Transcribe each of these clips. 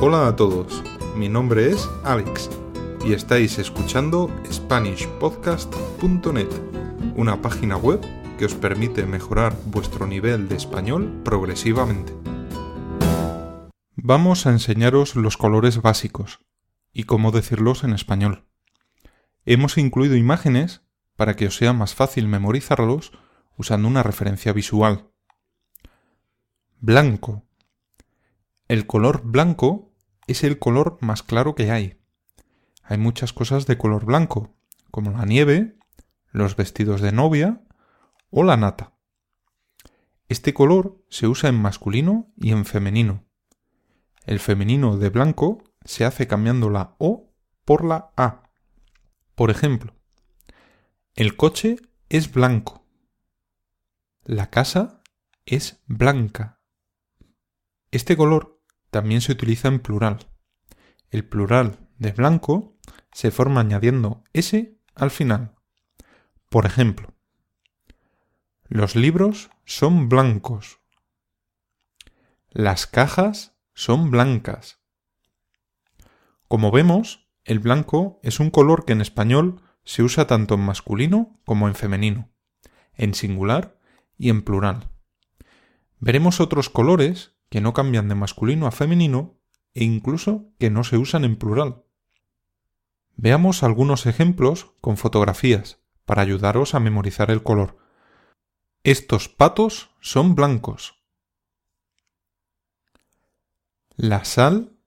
Hola a todos, mi nombre es Alex y estáis escuchando SpanishPodcast.net, una página web que os permite mejorar vuestro nivel de español progresivamente. Vamos a enseñaros los colores básicos y cómo decirlos en español. Hemos incluido imágenes para que os sea más fácil memorizarlos usando una referencia visual. Blanco. El color blanco es el color más claro que hay. Hay muchas cosas de color blanco, como la nieve, los vestidos de novia o la nata. Este color se usa en masculino y en femenino. El femenino de blanco se hace cambiando la O por la A. Por ejemplo, el coche es blanco. La casa es blanca. Este color también se utiliza en plural. El plural de blanco se forma añadiendo S al final. Por ejemplo, los libros son blancos. Las cajas son blancas. Como vemos, el blanco es un color que en español se usa tanto en masculino como en femenino, en singular y en plural. Veremos otros colores que no cambian de masculino a femenino e incluso que no se usan en plural. Veamos algunos ejemplos con fotografías para ayudaros a memorizar el color. Estos patos son blancos. La sal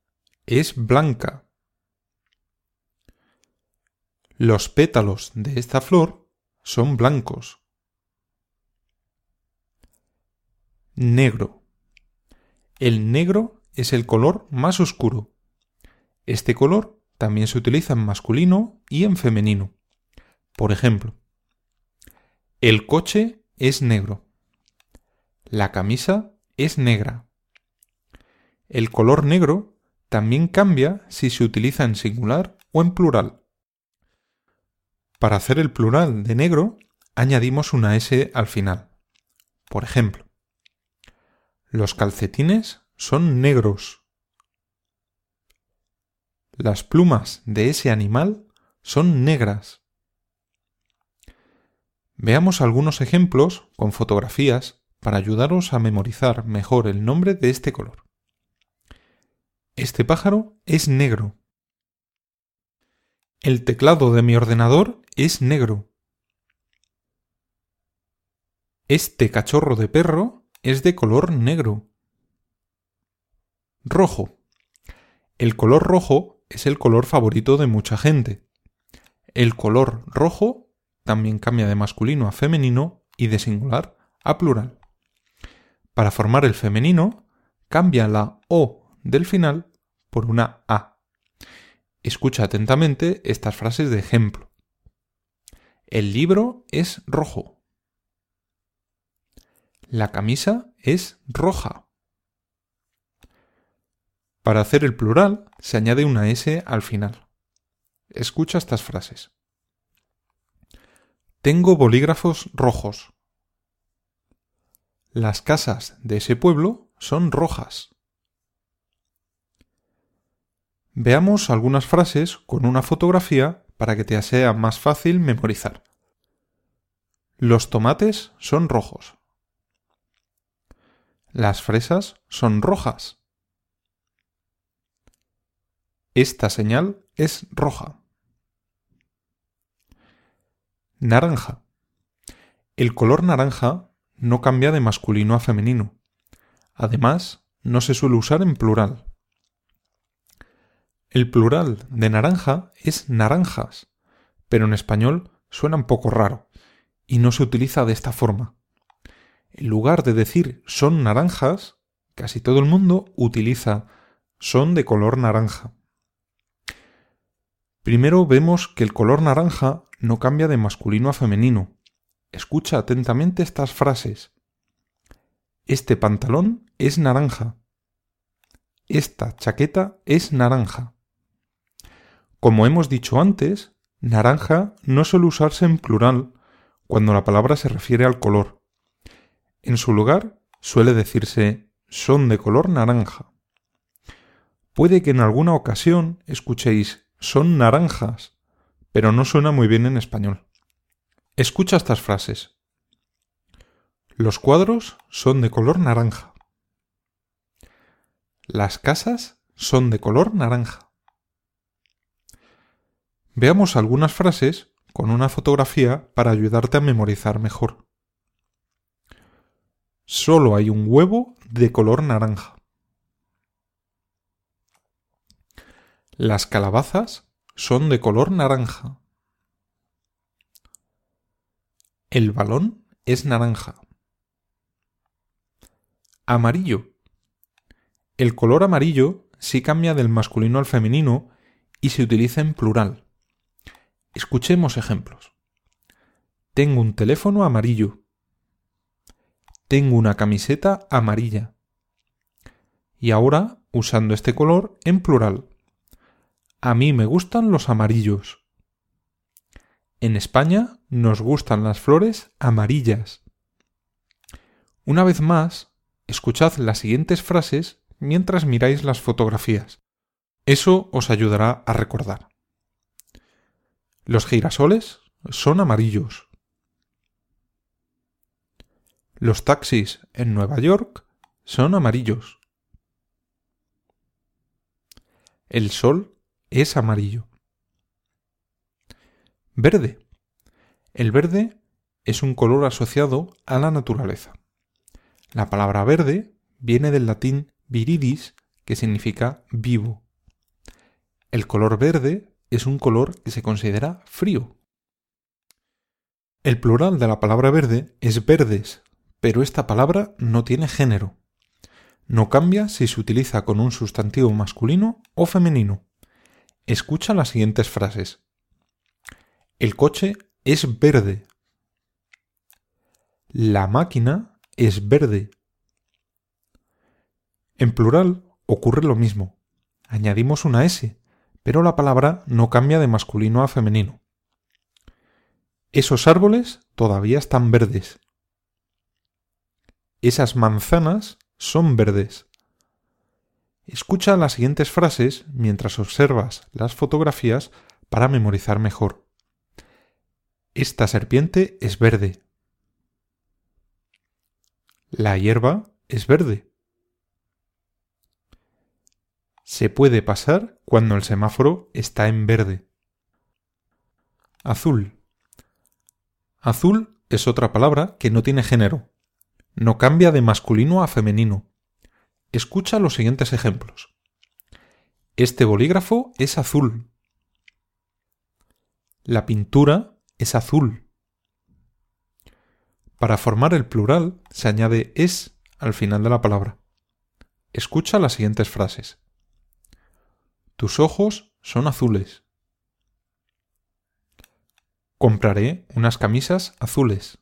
es blanca. Los pétalos de esta flor son blancos. Negro. El negro es el color más oscuro. Este color también se utiliza en masculino y en femenino. Por ejemplo, el coche es negro. La camisa es negra. El color negro también cambia si se utiliza en singular o en plural. Para hacer el plural de negro, añadimos una S al final. Por ejemplo, los calcetines son negros. Las plumas de ese animal son negras. Veamos algunos ejemplos con fotografías para ayudaros a memorizar mejor el nombre de este color. Este pájaro es negro. El teclado de mi ordenador es negro. Este cachorro de perro es de color negro. Rojo. El color rojo es el color favorito de mucha gente. El color rojo también cambia de masculino a femenino y de singular a plural. Para formar el femenino, cambia la O del final por una A. Escucha atentamente estas frases de ejemplo. El libro es rojo. La camisa es roja. Para hacer el plural se añade una S al final. Escucha estas frases. Tengo bolígrafos rojos. Las casas de ese pueblo son rojas. Veamos algunas frases con una fotografía para que te sea más fácil memorizar. Los tomates son rojos. Las fresas son rojas. Esta señal es roja. Naranja. El color naranja no cambia de masculino a femenino. Además, no se suele usar en plural. El plural de naranja es naranjas, pero en español suena un poco raro y no se utiliza de esta forma. En lugar de decir son naranjas, casi todo el mundo utiliza son de color naranja. Primero vemos que el color naranja no cambia de masculino a femenino. Escucha atentamente estas frases. Este pantalón es naranja. Esta chaqueta es naranja. Como hemos dicho antes, naranja no suele usarse en plural cuando la palabra se refiere al color. En su lugar suele decirse son de color naranja. Puede que en alguna ocasión escuchéis son naranjas, pero no suena muy bien en español. Escucha estas frases. Los cuadros son de color naranja. Las casas son de color naranja. Veamos algunas frases con una fotografía para ayudarte a memorizar mejor. Solo hay un huevo de color naranja. Las calabazas son de color naranja. El balón es naranja. Amarillo. El color amarillo sí cambia del masculino al femenino y se utiliza en plural. Escuchemos ejemplos. Tengo un teléfono amarillo. Tengo una camiseta amarilla. Y ahora, usando este color en plural. A mí me gustan los amarillos. En España nos gustan las flores amarillas. Una vez más, escuchad las siguientes frases mientras miráis las fotografías. Eso os ayudará a recordar. Los girasoles son amarillos. Los taxis en Nueva York son amarillos. El sol es amarillo. Verde. El verde es un color asociado a la naturaleza. La palabra verde viene del latín viridis, que significa vivo. El color verde es un color que se considera frío. El plural de la palabra verde es verdes, pero esta palabra no tiene género. No cambia si se utiliza con un sustantivo masculino o femenino. Escucha las siguientes frases. El coche es verde. La máquina es verde. En plural ocurre lo mismo. Añadimos una S pero la palabra no cambia de masculino a femenino. Esos árboles todavía están verdes. Esas manzanas son verdes. Escucha las siguientes frases mientras observas las fotografías para memorizar mejor. Esta serpiente es verde. La hierba es verde. Se puede pasar cuando el semáforo está en verde. Azul. Azul es otra palabra que no tiene género. No cambia de masculino a femenino. Escucha los siguientes ejemplos. Este bolígrafo es azul. La pintura es azul. Para formar el plural se añade es al final de la palabra. Escucha las siguientes frases. Tus ojos son azules. Compraré unas camisas azules.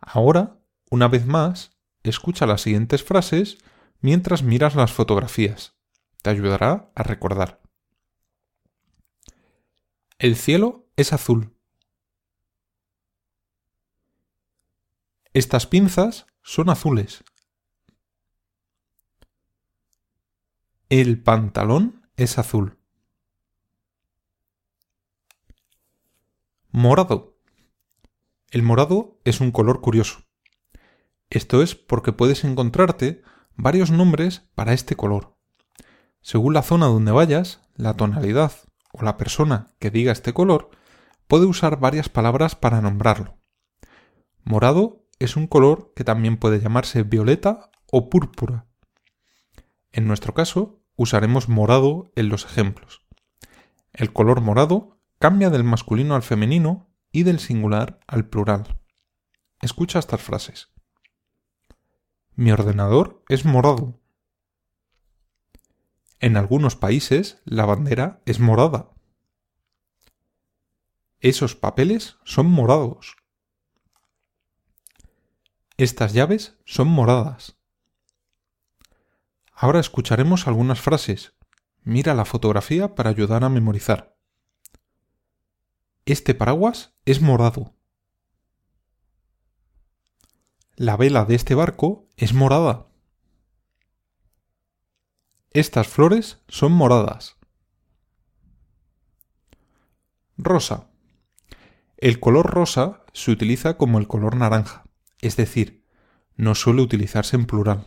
Ahora, una vez más, escucha las siguientes frases mientras miras las fotografías. Te ayudará a recordar. El cielo es azul. Estas pinzas son azules. El pantalón es azul. Morado. El morado es un color curioso. Esto es porque puedes encontrarte varios nombres para este color. Según la zona donde vayas, la tonalidad o la persona que diga este color puede usar varias palabras para nombrarlo. Morado es un color que también puede llamarse violeta o púrpura. En nuestro caso, usaremos morado en los ejemplos. El color morado cambia del masculino al femenino y del singular al plural. Escucha estas frases. Mi ordenador es morado. En algunos países la bandera es morada. Esos papeles son morados. Estas llaves son moradas. Ahora escucharemos algunas frases. Mira la fotografía para ayudar a memorizar. Este paraguas es morado. La vela de este barco es morada. Estas flores son moradas. Rosa. El color rosa se utiliza como el color naranja, es decir, no suele utilizarse en plural.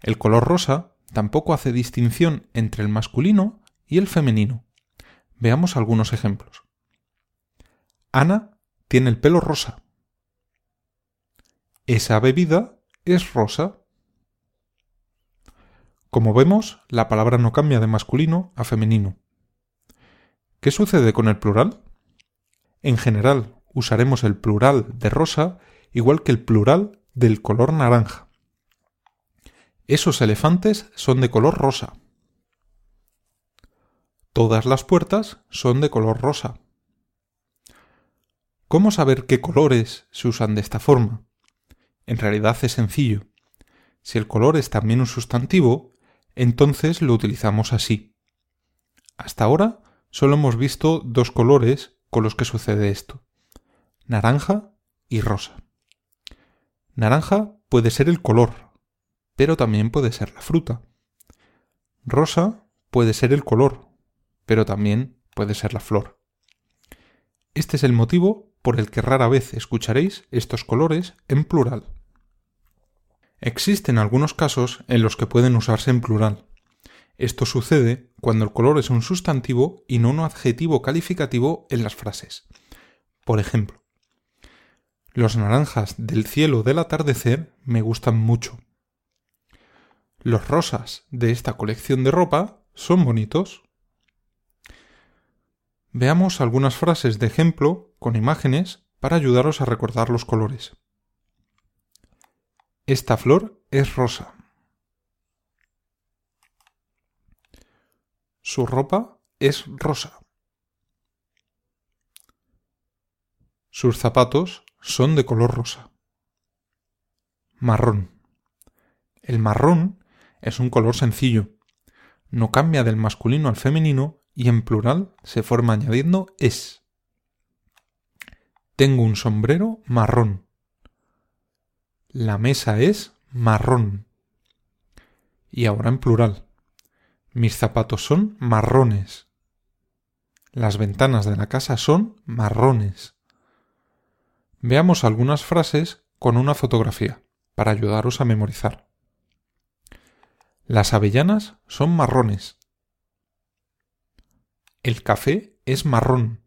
El color rosa tampoco hace distinción entre el masculino y el femenino. Veamos algunos ejemplos. Ana tiene el pelo rosa. Esa bebida es rosa. Como vemos, la palabra no cambia de masculino a femenino. ¿Qué sucede con el plural? En general, usaremos el plural de rosa igual que el plural del color naranja. Esos elefantes son de color rosa. Todas las puertas son de color rosa. ¿Cómo saber qué colores se usan de esta forma? En realidad es sencillo. Si el color es también un sustantivo, entonces lo utilizamos así. Hasta ahora solo hemos visto dos colores con los que sucede esto. Naranja y rosa. Naranja puede ser el color, pero también puede ser la fruta. Rosa puede ser el color, pero también puede ser la flor. Este es el motivo por el que rara vez escucharéis estos colores en plural. Existen algunos casos en los que pueden usarse en plural. Esto sucede cuando el color es un sustantivo y no un adjetivo calificativo en las frases. Por ejemplo, los naranjas del cielo del atardecer me gustan mucho. Los rosas de esta colección de ropa son bonitos. Veamos algunas frases de ejemplo con imágenes para ayudaros a recordar los colores. Esta flor es rosa. Su ropa es rosa. Sus zapatos son de color rosa. Marrón. El marrón es un color sencillo. No cambia del masculino al femenino y en plural se forma añadiendo es. Tengo un sombrero marrón. La mesa es marrón. Y ahora en plural. Mis zapatos son marrones. Las ventanas de la casa son marrones. Veamos algunas frases con una fotografía para ayudaros a memorizar. Las avellanas son marrones. El café es marrón.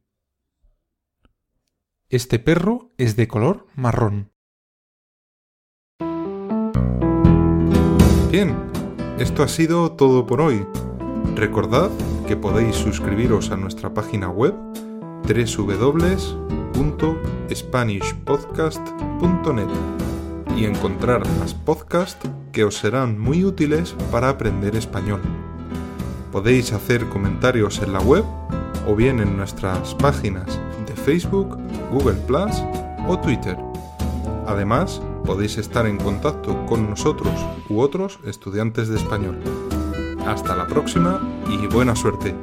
Este perro es de color marrón. Bien, esto ha sido todo por hoy. Recordad que podéis suscribiros a nuestra página web www.spanishpodcast.net y encontrar más podcasts que os serán muy útiles para aprender español. Podéis hacer comentarios en la web o bien en nuestras páginas de Facebook, Google Plus o Twitter. Además, podéis estar en contacto con nosotros u otros estudiantes de español. Hasta la próxima y buena suerte.